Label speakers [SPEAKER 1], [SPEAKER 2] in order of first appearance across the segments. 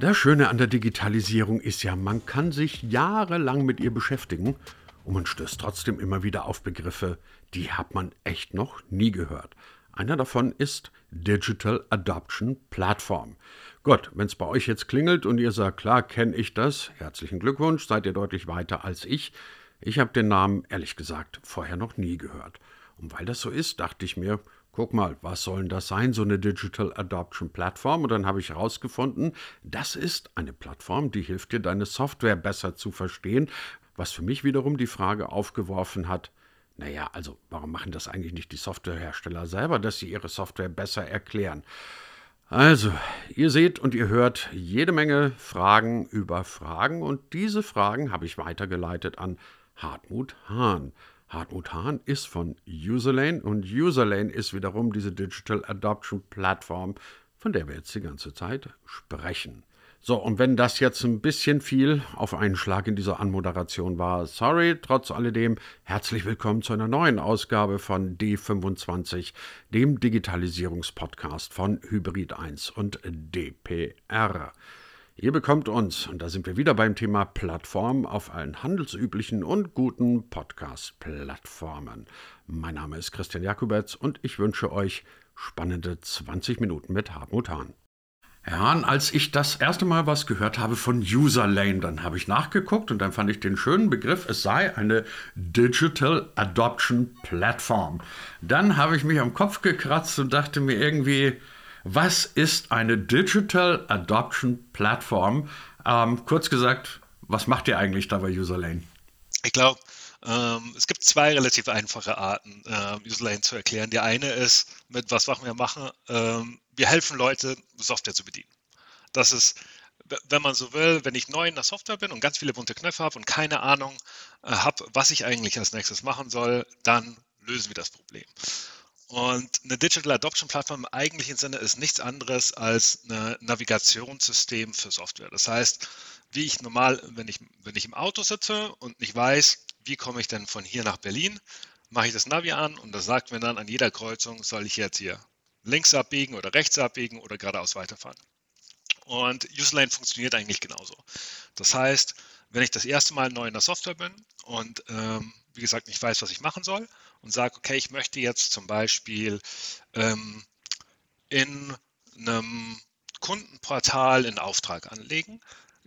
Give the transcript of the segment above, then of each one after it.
[SPEAKER 1] Das Schöne an der Digitalisierung ist ja, man kann sich jahrelang mit ihr beschäftigen und man stößt trotzdem immer wieder auf Begriffe, die hat man echt noch nie gehört. Einer davon ist Digital Adoption Platform. Gut, wenn es bei euch jetzt klingelt und ihr sagt, klar, kenne ich das, herzlichen Glückwunsch, seid ihr deutlich weiter als ich. Ich habe den Namen, ehrlich gesagt, vorher noch nie gehört. Und weil das so ist, dachte ich mir, guck mal, was soll denn das sein, so eine Digital Adoption Plattform? Und dann habe ich herausgefunden, das ist eine Plattform, die hilft dir, deine Software besser zu verstehen, was für mich wiederum die Frage aufgeworfen hat, naja, also warum machen das eigentlich nicht die Softwarehersteller selber, dass sie ihre Software besser erklären? Also, ihr seht und ihr hört jede Menge Fragen über Fragen und diese Fragen habe ich weitergeleitet an Hartmut Hahn. Hartmut Hahn ist von Userlane und Userlane ist wiederum diese Digital Adoption Plattform, von der wir jetzt die ganze Zeit sprechen. So, und wenn das jetzt ein bisschen viel auf einen Schlag in dieser Anmoderation war, sorry, trotz alledem, herzlich willkommen zu einer neuen Ausgabe von D25, dem Digitalisierungspodcast von Hybrid 1 und DPR. Ihr bekommt uns, und da sind wir wieder beim Thema Plattform, auf allen handelsüblichen und guten Podcast-Plattformen. Mein Name ist Christian Jakubetz und ich wünsche euch spannende 20 Minuten mit Hartmut Hahn. Herr Hahn, als ich das erste Mal was gehört habe von Userlane, dann habe ich nachgeguckt und dann fand ich den schönen Begriff, es sei eine Digital Adoption Platform. Dann habe ich mich am Kopf gekratzt und dachte mir irgendwie, was ist eine Digital Adoption Platform? Ähm, kurz gesagt, was macht ihr eigentlich da bei Userlane?
[SPEAKER 2] Ich glaube, ähm, es gibt zwei relativ einfache Arten, äh, Userlane zu erklären. Die eine ist, mit was machen wir machen, ähm, wir helfen Leute, Software zu bedienen. Das ist, wenn man so will, wenn ich neu in der Software bin und ganz viele bunte Knöpfe habe und keine Ahnung äh, habe, was ich eigentlich als nächstes machen soll, dann lösen wir das Problem. Und eine Digital Adoption Plattform im eigentlichen Sinne ist nichts anderes als ein Navigationssystem für Software. Das heißt, wie ich normal, wenn ich, wenn ich im Auto sitze und nicht weiß, wie komme ich denn von hier nach Berlin, mache ich das Navi an und das sagt mir dann an jeder Kreuzung, soll ich jetzt hier links abbiegen oder rechts abbiegen oder geradeaus weiterfahren. Und Userlane funktioniert eigentlich genauso. Das heißt, wenn ich das erste Mal neu in der Software bin und ähm, wie gesagt nicht weiß, was ich machen soll und sage, okay, ich möchte jetzt zum Beispiel ähm, in einem Kundenportal einen Auftrag anlegen,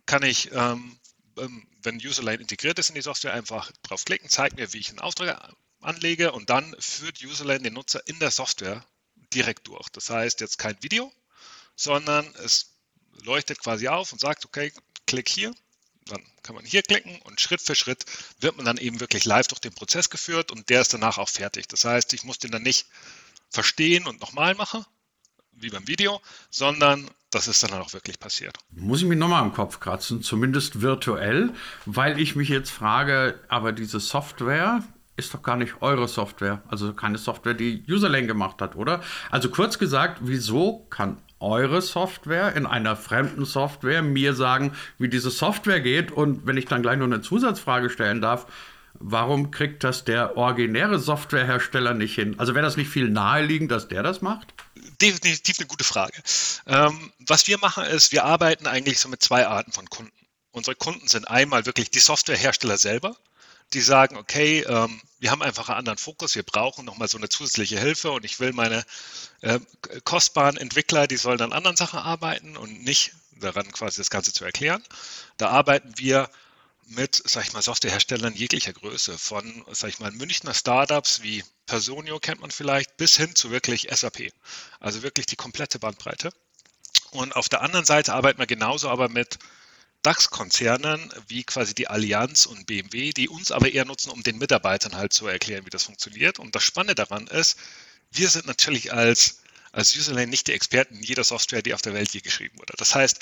[SPEAKER 2] kann ich, ähm, ähm wenn Userline integriert ist in die Software, einfach draufklicken, zeigt mir, wie ich einen Auftrag anlege und dann führt Userline den Nutzer in der Software direkt durch. Das heißt jetzt kein Video, sondern es leuchtet quasi auf und sagt, okay, klick hier, dann kann man hier klicken und Schritt für Schritt wird man dann eben wirklich live durch den Prozess geführt und der ist danach auch fertig. Das heißt, ich muss den dann nicht verstehen und nochmal machen, wie beim Video, sondern das ist dann auch wirklich passiert.
[SPEAKER 1] Muss ich mich nochmal am Kopf kratzen, zumindest virtuell, weil ich mich jetzt frage, aber diese Software, ist doch gar nicht eure Software, also keine Software, die Userlane gemacht hat, oder? Also kurz gesagt, wieso kann eure Software in einer fremden Software mir sagen, wie diese Software geht? Und wenn ich dann gleich noch eine Zusatzfrage stellen darf, warum kriegt das der originäre Softwarehersteller nicht hin? Also wäre das nicht viel naheliegend, dass der das macht?
[SPEAKER 2] Definitiv eine gute Frage. Ähm, was wir machen ist, wir arbeiten eigentlich so mit zwei Arten von Kunden. Unsere Kunden sind einmal wirklich die Softwarehersteller selber, die sagen, okay, ähm, wir haben einfach einen anderen Fokus, wir brauchen nochmal so eine zusätzliche Hilfe und ich will meine äh, kostbaren Entwickler, die sollen an anderen Sachen arbeiten und nicht daran quasi das Ganze zu erklären. Da arbeiten wir mit, sag ich mal, Softwareherstellern jeglicher Größe, von, sag ich mal, Münchner Startups wie Personio kennt man vielleicht, bis hin zu wirklich SAP. Also wirklich die komplette Bandbreite. Und auf der anderen Seite arbeiten wir genauso aber mit DAX-Konzernen wie quasi die Allianz und BMW, die uns aber eher nutzen, um den Mitarbeitern halt zu erklären, wie das funktioniert. Und das Spannende daran ist, wir sind natürlich als, als Userlane nicht die Experten jeder Software, die auf der Welt je geschrieben wurde. Das heißt,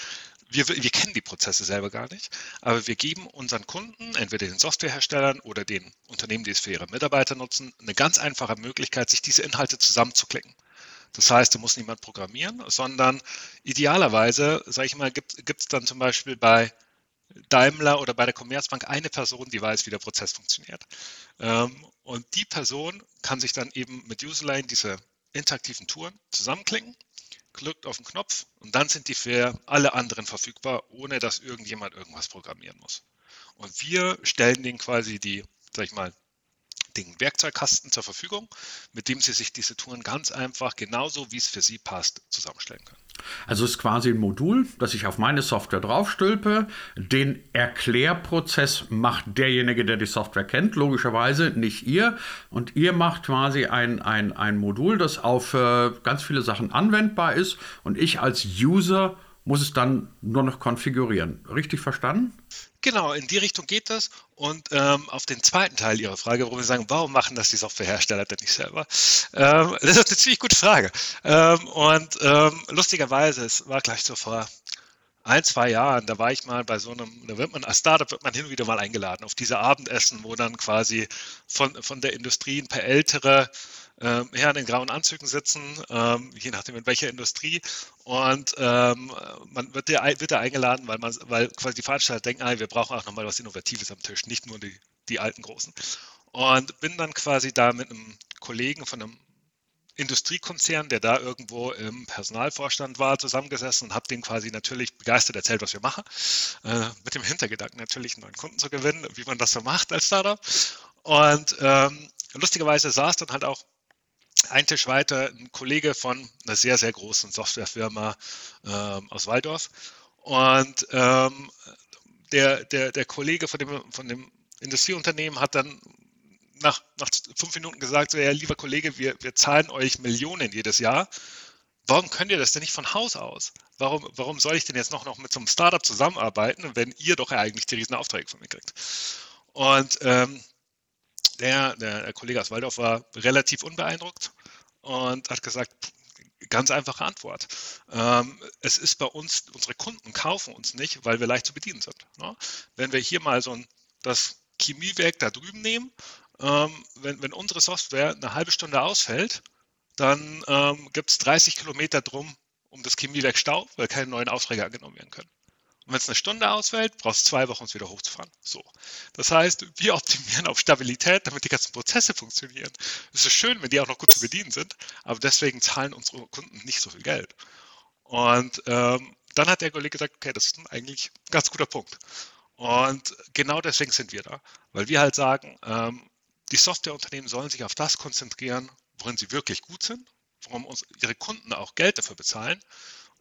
[SPEAKER 2] wir, wir kennen die Prozesse selber gar nicht, aber wir geben unseren Kunden, entweder den Softwareherstellern oder den Unternehmen, die es für ihre Mitarbeiter nutzen, eine ganz einfache Möglichkeit, sich diese Inhalte zusammenzuklicken. Das heißt, da muss niemand programmieren, sondern idealerweise, sage ich mal, gibt es dann zum Beispiel bei Daimler oder bei der Commerzbank eine Person, die weiß, wie der Prozess funktioniert. Ähm, und die Person kann sich dann eben mit Userline diese interaktiven Touren zusammenklicken, drückt auf den Knopf und dann sind die für alle anderen verfügbar, ohne dass irgendjemand irgendwas programmieren muss. Und wir stellen denen quasi die, sag ich mal, den Werkzeugkasten zur Verfügung, mit dem Sie sich diese Touren ganz einfach, genauso wie es für Sie passt, zusammenstellen können.
[SPEAKER 1] Also es ist quasi ein Modul, das ich auf meine Software draufstülpe. Den Erklärprozess macht derjenige, der die Software kennt, logischerweise, nicht ihr. Und ihr macht quasi ein, ein, ein Modul, das auf äh, ganz viele Sachen anwendbar ist. Und ich als User muss es dann nur noch konfigurieren. Richtig verstanden?
[SPEAKER 2] Genau, in die Richtung geht das. Und ähm, auf den zweiten Teil Ihrer Frage, wo wir sagen, warum machen das die Softwarehersteller denn nicht selber? Ähm, das ist eine ziemlich gute Frage. Ähm, und ähm, lustigerweise, es war gleich so vor ein, zwei Jahren, da war ich mal bei so einem, da wird man als Startup wird man hin und wieder mal eingeladen auf diese Abendessen, wo dann quasi von, von der Industrie ein paar ältere ähm, Herren in grauen Anzügen sitzen, ähm, je nachdem in welcher Industrie. Und ähm, man wird da, wird da eingeladen, weil man, weil quasi die Veranstalter denken, ah, wir brauchen auch nochmal was Innovatives am Tisch, nicht nur die, die alten Großen. Und bin dann quasi da mit einem Kollegen von einem Industriekonzern, der da irgendwo im Personalvorstand war, zusammengesessen und habe den quasi natürlich begeistert erzählt, was wir machen. Äh, mit dem Hintergedanken natürlich einen neuen Kunden zu gewinnen, wie man das so macht als Startup. Und ähm, lustigerweise saß dann halt auch ein Tisch weiter ein Kollege von einer sehr, sehr großen Softwarefirma ähm, aus Waldorf. Und ähm, der, der, der Kollege von dem, von dem Industrieunternehmen hat dann nach, nach fünf Minuten gesagt, so, ja, lieber Kollege, wir, wir zahlen euch Millionen jedes Jahr. Warum könnt ihr das denn nicht von Haus aus? Warum, warum soll ich denn jetzt noch, noch mit so einem Startup zusammenarbeiten, wenn ihr doch eigentlich die riesen Aufträge von mir kriegt? Und ähm, der, der, der Kollege aus Waldorf war relativ unbeeindruckt und hat gesagt, ganz einfache Antwort. Ähm, es ist bei uns, unsere Kunden kaufen uns nicht, weil wir leicht zu bedienen sind. Ne? Wenn wir hier mal so ein, das Chemiewerk da drüben nehmen, ähm, wenn, wenn unsere Software eine halbe Stunde ausfällt, dann ähm, gibt es 30 Kilometer drum um das Chemiewerk Stau, weil keine neuen Aufträge angenommen werden können. Und wenn es eine Stunde ausfällt, brauchst du zwei Wochen, um es wieder hochzufahren. So. Das heißt, wir optimieren auf Stabilität, damit die ganzen Prozesse funktionieren. Es ist schön, wenn die auch noch gut zu bedienen sind, aber deswegen zahlen unsere Kunden nicht so viel Geld. Und ähm, dann hat der Kollege gesagt, okay, das ist eigentlich ein ganz guter Punkt. Und genau deswegen sind wir da, weil wir halt sagen, ähm, die Softwareunternehmen sollen sich auf das konzentrieren, worin sie wirklich gut sind, worum uns ihre Kunden auch Geld dafür bezahlen.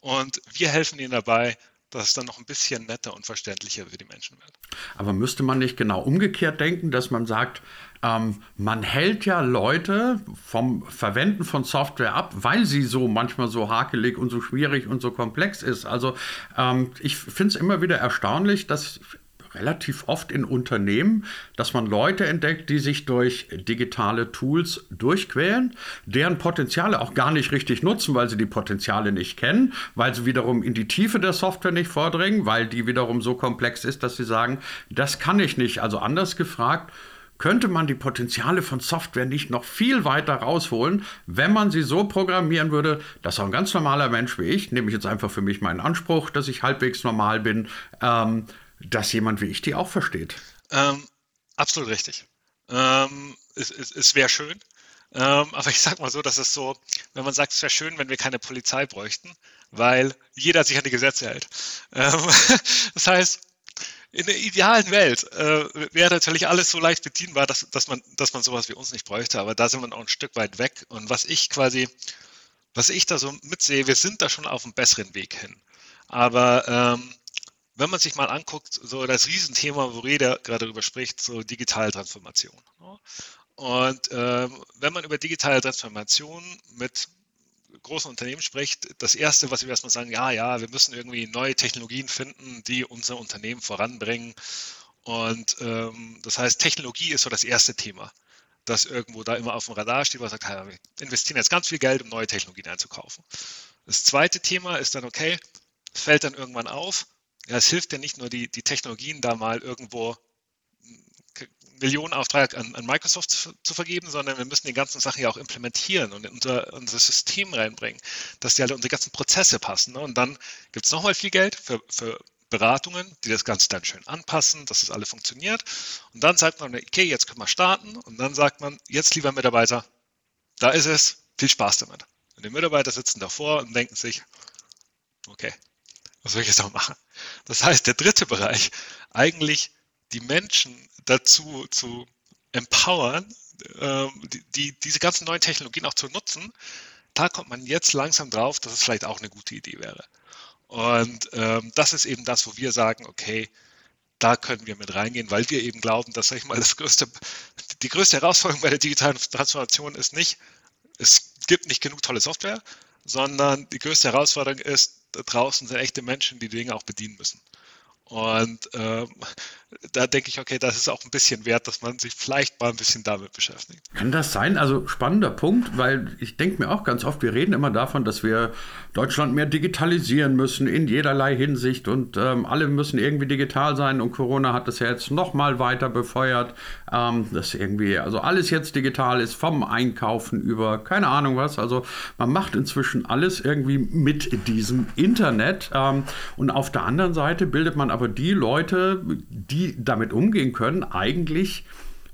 [SPEAKER 2] Und wir helfen ihnen dabei, dass es dann noch ein bisschen netter und verständlicher für die Menschen wird.
[SPEAKER 1] Aber müsste man nicht genau umgekehrt denken, dass man sagt, ähm, man hält ja Leute vom Verwenden von Software ab, weil sie so manchmal so hakelig und so schwierig und so komplex ist. Also ähm, ich finde es immer wieder erstaunlich, dass relativ oft in Unternehmen, dass man Leute entdeckt, die sich durch digitale Tools durchquälen, deren Potenziale auch gar nicht richtig nutzen, weil sie die Potenziale nicht kennen, weil sie wiederum in die Tiefe der Software nicht vordringen, weil die wiederum so komplex ist, dass sie sagen, das kann ich nicht. Also anders gefragt, könnte man die Potenziale von Software nicht noch viel weiter rausholen, wenn man sie so programmieren würde, dass auch ein ganz normaler Mensch wie ich, nehme ich jetzt einfach für mich meinen Anspruch, dass ich halbwegs normal bin, ähm, dass jemand wie ich die auch versteht.
[SPEAKER 2] Ähm, absolut richtig. Ähm, es, es, es wäre schön. Ähm, aber ich sage mal so, dass es so, wenn man sagt, es wäre schön, wenn wir keine Polizei bräuchten, weil jeder sich an die Gesetze hält. Ähm, das heißt, in der idealen Welt äh, wäre natürlich alles so leicht bedienbar, dass, dass, man, dass man sowas wie uns nicht bräuchte, aber da sind wir noch ein Stück weit weg. Und was ich quasi, was ich da so mitsehe, wir sind da schon auf einem besseren Weg hin. Aber ähm, wenn man sich mal anguckt, so das Riesenthema, wo Reda gerade darüber spricht, so digitale Transformation. Ne? Und ähm, wenn man über digitale Transformation mit großen Unternehmen spricht, das Erste, was wir erstmal sagen, ja, ja, wir müssen irgendwie neue Technologien finden, die unser Unternehmen voranbringen. Und ähm, das heißt, Technologie ist so das erste Thema, das irgendwo da immer auf dem Radar steht, wo man sagt, ja, wir investieren jetzt ganz viel Geld, um neue Technologien einzukaufen. Das zweite Thema ist dann, okay, fällt dann irgendwann auf, ja, es hilft ja nicht nur, die, die Technologien da mal irgendwo Millionenauftrag an, an Microsoft zu, zu, vergeben, sondern wir müssen die ganzen Sachen ja auch implementieren und in unser, unser System reinbringen, dass die alle unsere ganzen Prozesse passen. Ne? Und dann gibt es nochmal viel Geld für, für Beratungen, die das Ganze dann schön anpassen, dass das alles funktioniert. Und dann sagt man, okay, jetzt können wir starten. Und dann sagt man, jetzt lieber Mitarbeiter, da ist es, viel Spaß damit. Und die Mitarbeiter sitzen davor und denken sich, okay, was soll ich jetzt noch machen? Das heißt, der dritte Bereich, eigentlich die Menschen dazu zu empowern, ähm, die, die, diese ganzen neuen Technologien auch zu nutzen, da kommt man jetzt langsam drauf, dass es vielleicht auch eine gute Idee wäre. Und ähm, das ist eben das, wo wir sagen, okay, da können wir mit reingehen, weil wir eben glauben, dass sag ich mal, das größte, die größte Herausforderung bei der digitalen Transformation ist nicht, es gibt nicht genug tolle Software, sondern die größte Herausforderung ist, da draußen sind echte Menschen, die, die Dinge auch bedienen müssen. Und ähm, da denke ich, okay, das ist auch ein bisschen wert, dass man sich vielleicht mal ein bisschen damit beschäftigt.
[SPEAKER 1] Kann das sein? Also spannender Punkt, weil ich denke mir auch ganz oft, wir reden immer davon, dass wir Deutschland mehr digitalisieren müssen in jederlei Hinsicht und ähm, alle müssen irgendwie digital sein und Corona hat das ja jetzt noch mal weiter befeuert, ähm, dass irgendwie also alles jetzt digital ist, vom Einkaufen über keine Ahnung was. Also man macht inzwischen alles irgendwie mit diesem Internet ähm, und auf der anderen Seite bildet man aber die Leute, die damit umgehen können, eigentlich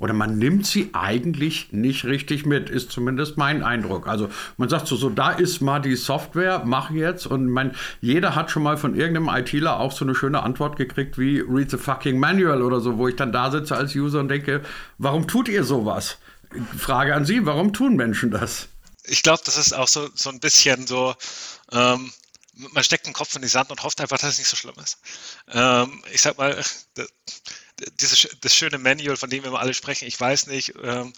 [SPEAKER 1] oder man nimmt sie eigentlich nicht richtig mit, ist zumindest mein Eindruck. Also man sagt so, so da ist mal die Software, mach jetzt und man, jeder hat schon mal von irgendeinem ITler auch so eine schöne Antwort gekriegt wie read the fucking manual oder so, wo ich dann da sitze als User und denke, warum tut ihr sowas? Frage an Sie, warum tun Menschen das?
[SPEAKER 2] Ich glaube, das ist auch so, so ein bisschen so, ähm, man steckt den Kopf in die Sand und hofft einfach, dass es nicht so schlimm ist. Ähm, ich sag mal, dieses, das schöne Manual, von dem wir immer alle sprechen, ich weiß nicht, ähm,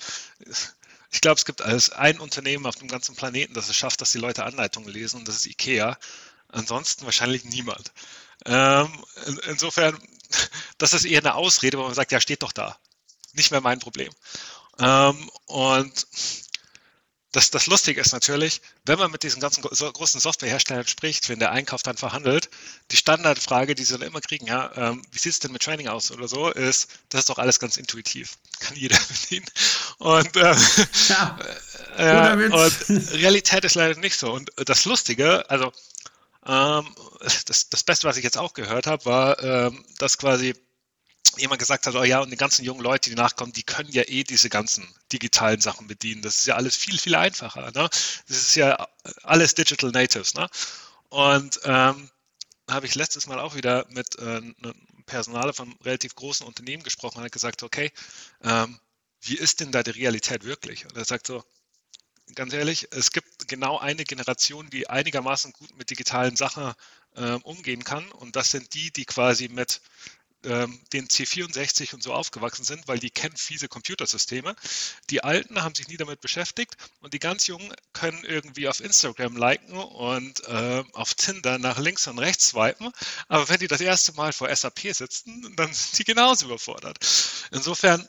[SPEAKER 2] ich glaube, es gibt als ein Unternehmen auf dem ganzen Planeten, das es schafft, dass die Leute Anleitungen lesen, und das ist IKEA. Ansonsten wahrscheinlich niemand. Ähm, in, insofern, das ist eher eine Ausrede, wo man sagt, ja, steht doch da. Nicht mehr mein Problem. Ähm, und das, das Lustige ist natürlich, wenn man mit diesen ganzen großen Softwareherstellern spricht, wenn der Einkauf dann verhandelt, die Standardfrage, die sie dann immer kriegen, ja, ähm, wie sieht es denn mit Training aus oder so, ist, das ist doch alles ganz intuitiv. Kann jeder bedienen. Und, äh, ja, äh, und Realität ist leider nicht so. Und das Lustige, also ähm, das, das Beste, was ich jetzt auch gehört habe, war, ähm, dass quasi jemand gesagt hat, oh ja, und die ganzen jungen Leute, die nachkommen, die können ja eh diese ganzen digitalen Sachen bedienen. Das ist ja alles viel, viel einfacher. Ne? Das ist ja alles Digital Natives. Ne? Und ähm, habe ich letztes Mal auch wieder mit äh, einem Personal von relativ großen Unternehmen gesprochen und hat gesagt, okay, ähm, wie ist denn da die Realität wirklich? Und er sagt so, ganz ehrlich, es gibt genau eine Generation, die einigermaßen gut mit digitalen Sachen äh, umgehen kann. Und das sind die, die quasi mit den C64 und so aufgewachsen sind, weil die kennen fiese Computersysteme. Die Alten haben sich nie damit beschäftigt und die ganz Jungen können irgendwie auf Instagram liken und äh, auf Tinder nach links und rechts swipen. Aber wenn die das erste Mal vor SAP sitzen, dann sind die genauso überfordert. Insofern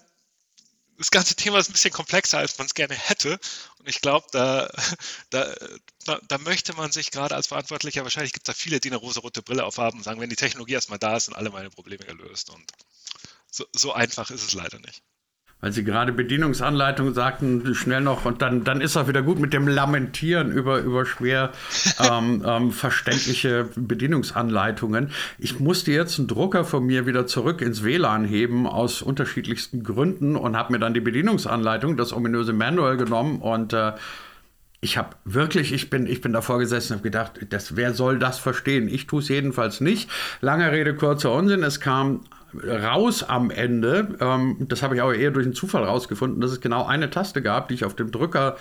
[SPEAKER 2] das ganze Thema ist ein bisschen komplexer, als man es gerne hätte. Und ich glaube, da, da, da, möchte man sich gerade als Verantwortlicher, wahrscheinlich gibt es da viele, die eine rosa-rote Brille aufhaben und sagen, wenn die Technologie erstmal da ist, sind alle meine Probleme gelöst. Und so, so einfach ist es leider nicht
[SPEAKER 1] weil Sie gerade Bedienungsanleitung sagten, schnell noch und dann, dann ist auch wieder gut mit dem Lamentieren über, über schwer ähm, ähm, verständliche Bedienungsanleitungen. Ich musste jetzt einen Drucker von mir wieder zurück ins WLAN heben aus unterschiedlichsten Gründen und habe mir dann die Bedienungsanleitung, das ominöse Manual genommen und äh, ich habe wirklich, ich bin, ich bin davor gesessen und habe gedacht, das, wer soll das verstehen? Ich tue es jedenfalls nicht. Lange Rede, kurzer Unsinn. Es kam raus am Ende, ähm, das habe ich auch eher durch einen Zufall rausgefunden, dass es genau eine Taste gab, die ich auf dem Drücker,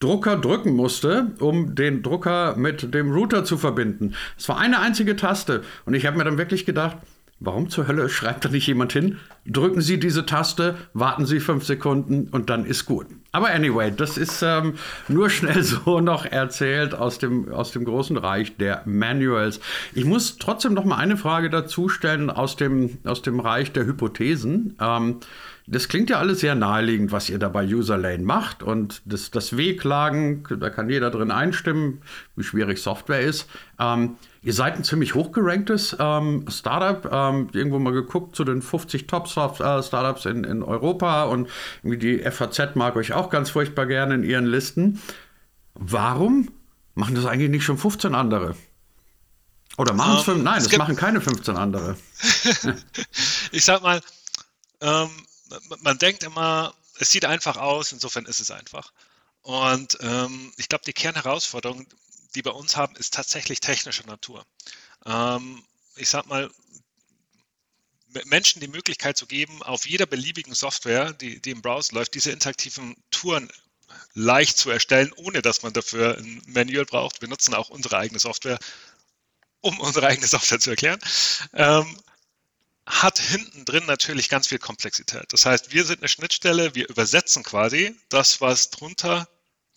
[SPEAKER 1] Drucker drücken musste, um den Drucker mit dem Router zu verbinden. Es war eine einzige Taste und ich habe mir dann wirklich gedacht, Warum zur Hölle schreibt da nicht jemand hin? Drücken Sie diese Taste, warten Sie fünf Sekunden und dann ist gut. Aber anyway, das ist ähm, nur schnell so noch erzählt aus dem, aus dem großen Reich der Manuals. Ich muss trotzdem noch mal eine Frage dazu stellen aus dem, aus dem Reich der Hypothesen. Ähm, das klingt ja alles sehr naheliegend, was ihr da bei Userlane macht. Und das, das Wehklagen, da kann jeder drin einstimmen, wie schwierig Software ist. Ähm, ihr seid ein ziemlich hochgeranktes ähm, Startup. Ähm, irgendwo mal geguckt zu den 50 Top-Startups äh, in, in Europa. Und die FAZ mag euch auch ganz furchtbar gerne in ihren Listen. Warum machen das eigentlich nicht schon 15 andere? Oder machen es um, ähm, Nein, es machen keine 15 andere.
[SPEAKER 2] ich sag mal, ähm, man denkt immer, es sieht einfach aus, insofern ist es einfach. Und ähm, ich glaube, die Kernherausforderung, die wir uns haben, ist tatsächlich technischer Natur. Ähm, ich sag mal, Menschen die Möglichkeit zu geben, auf jeder beliebigen Software, die, die im Browser läuft, diese interaktiven Touren leicht zu erstellen, ohne dass man dafür ein Manual braucht. Wir nutzen auch unsere eigene Software, um unsere eigene Software zu erklären. Ähm, hat hinten drin natürlich ganz viel Komplexität. Das heißt, wir sind eine Schnittstelle, wir übersetzen quasi das, was drunter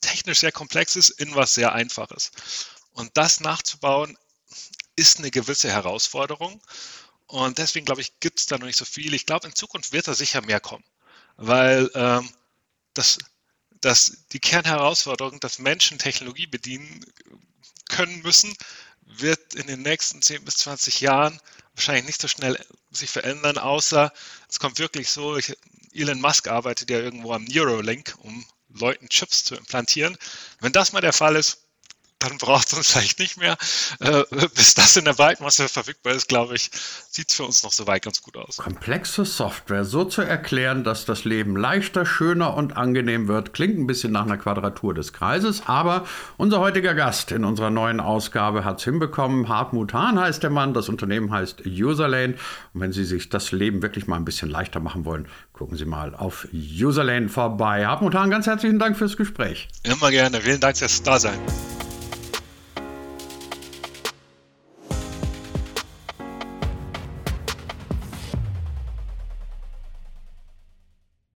[SPEAKER 2] technisch sehr komplex ist, in was sehr einfaches. Und das nachzubauen, ist eine gewisse Herausforderung. Und deswegen glaube ich, gibt es da noch nicht so viel. Ich glaube, in Zukunft wird da sicher mehr kommen, weil ähm, das, das, die Kernherausforderung, dass Menschen Technologie bedienen können müssen, wird in den nächsten 10 bis 20 Jahren wahrscheinlich nicht so schnell sich verändern, außer es kommt wirklich so, ich, Elon Musk arbeitet ja irgendwo am Neuralink, um Leuten Chips zu implantieren. Wenn das mal der Fall ist, dann braucht es uns vielleicht nicht mehr. Äh, bis das in der Breitmasse verfügbar ist, glaube ich, sieht es für uns noch soweit ganz gut aus.
[SPEAKER 1] Komplexe Software so zu erklären, dass das Leben leichter, schöner und angenehm wird, klingt ein bisschen nach einer Quadratur des Kreises, aber unser heutiger Gast in unserer neuen Ausgabe hat es hinbekommen. Hartmut Hahn heißt der Mann, das Unternehmen heißt Userlane. Und wenn Sie sich das Leben wirklich mal ein bisschen leichter machen wollen, gucken Sie mal auf Userlane vorbei. Hartmut Hahn, ganz herzlichen Dank fürs Gespräch.
[SPEAKER 2] Immer gerne. Vielen Dank fürs Dasein.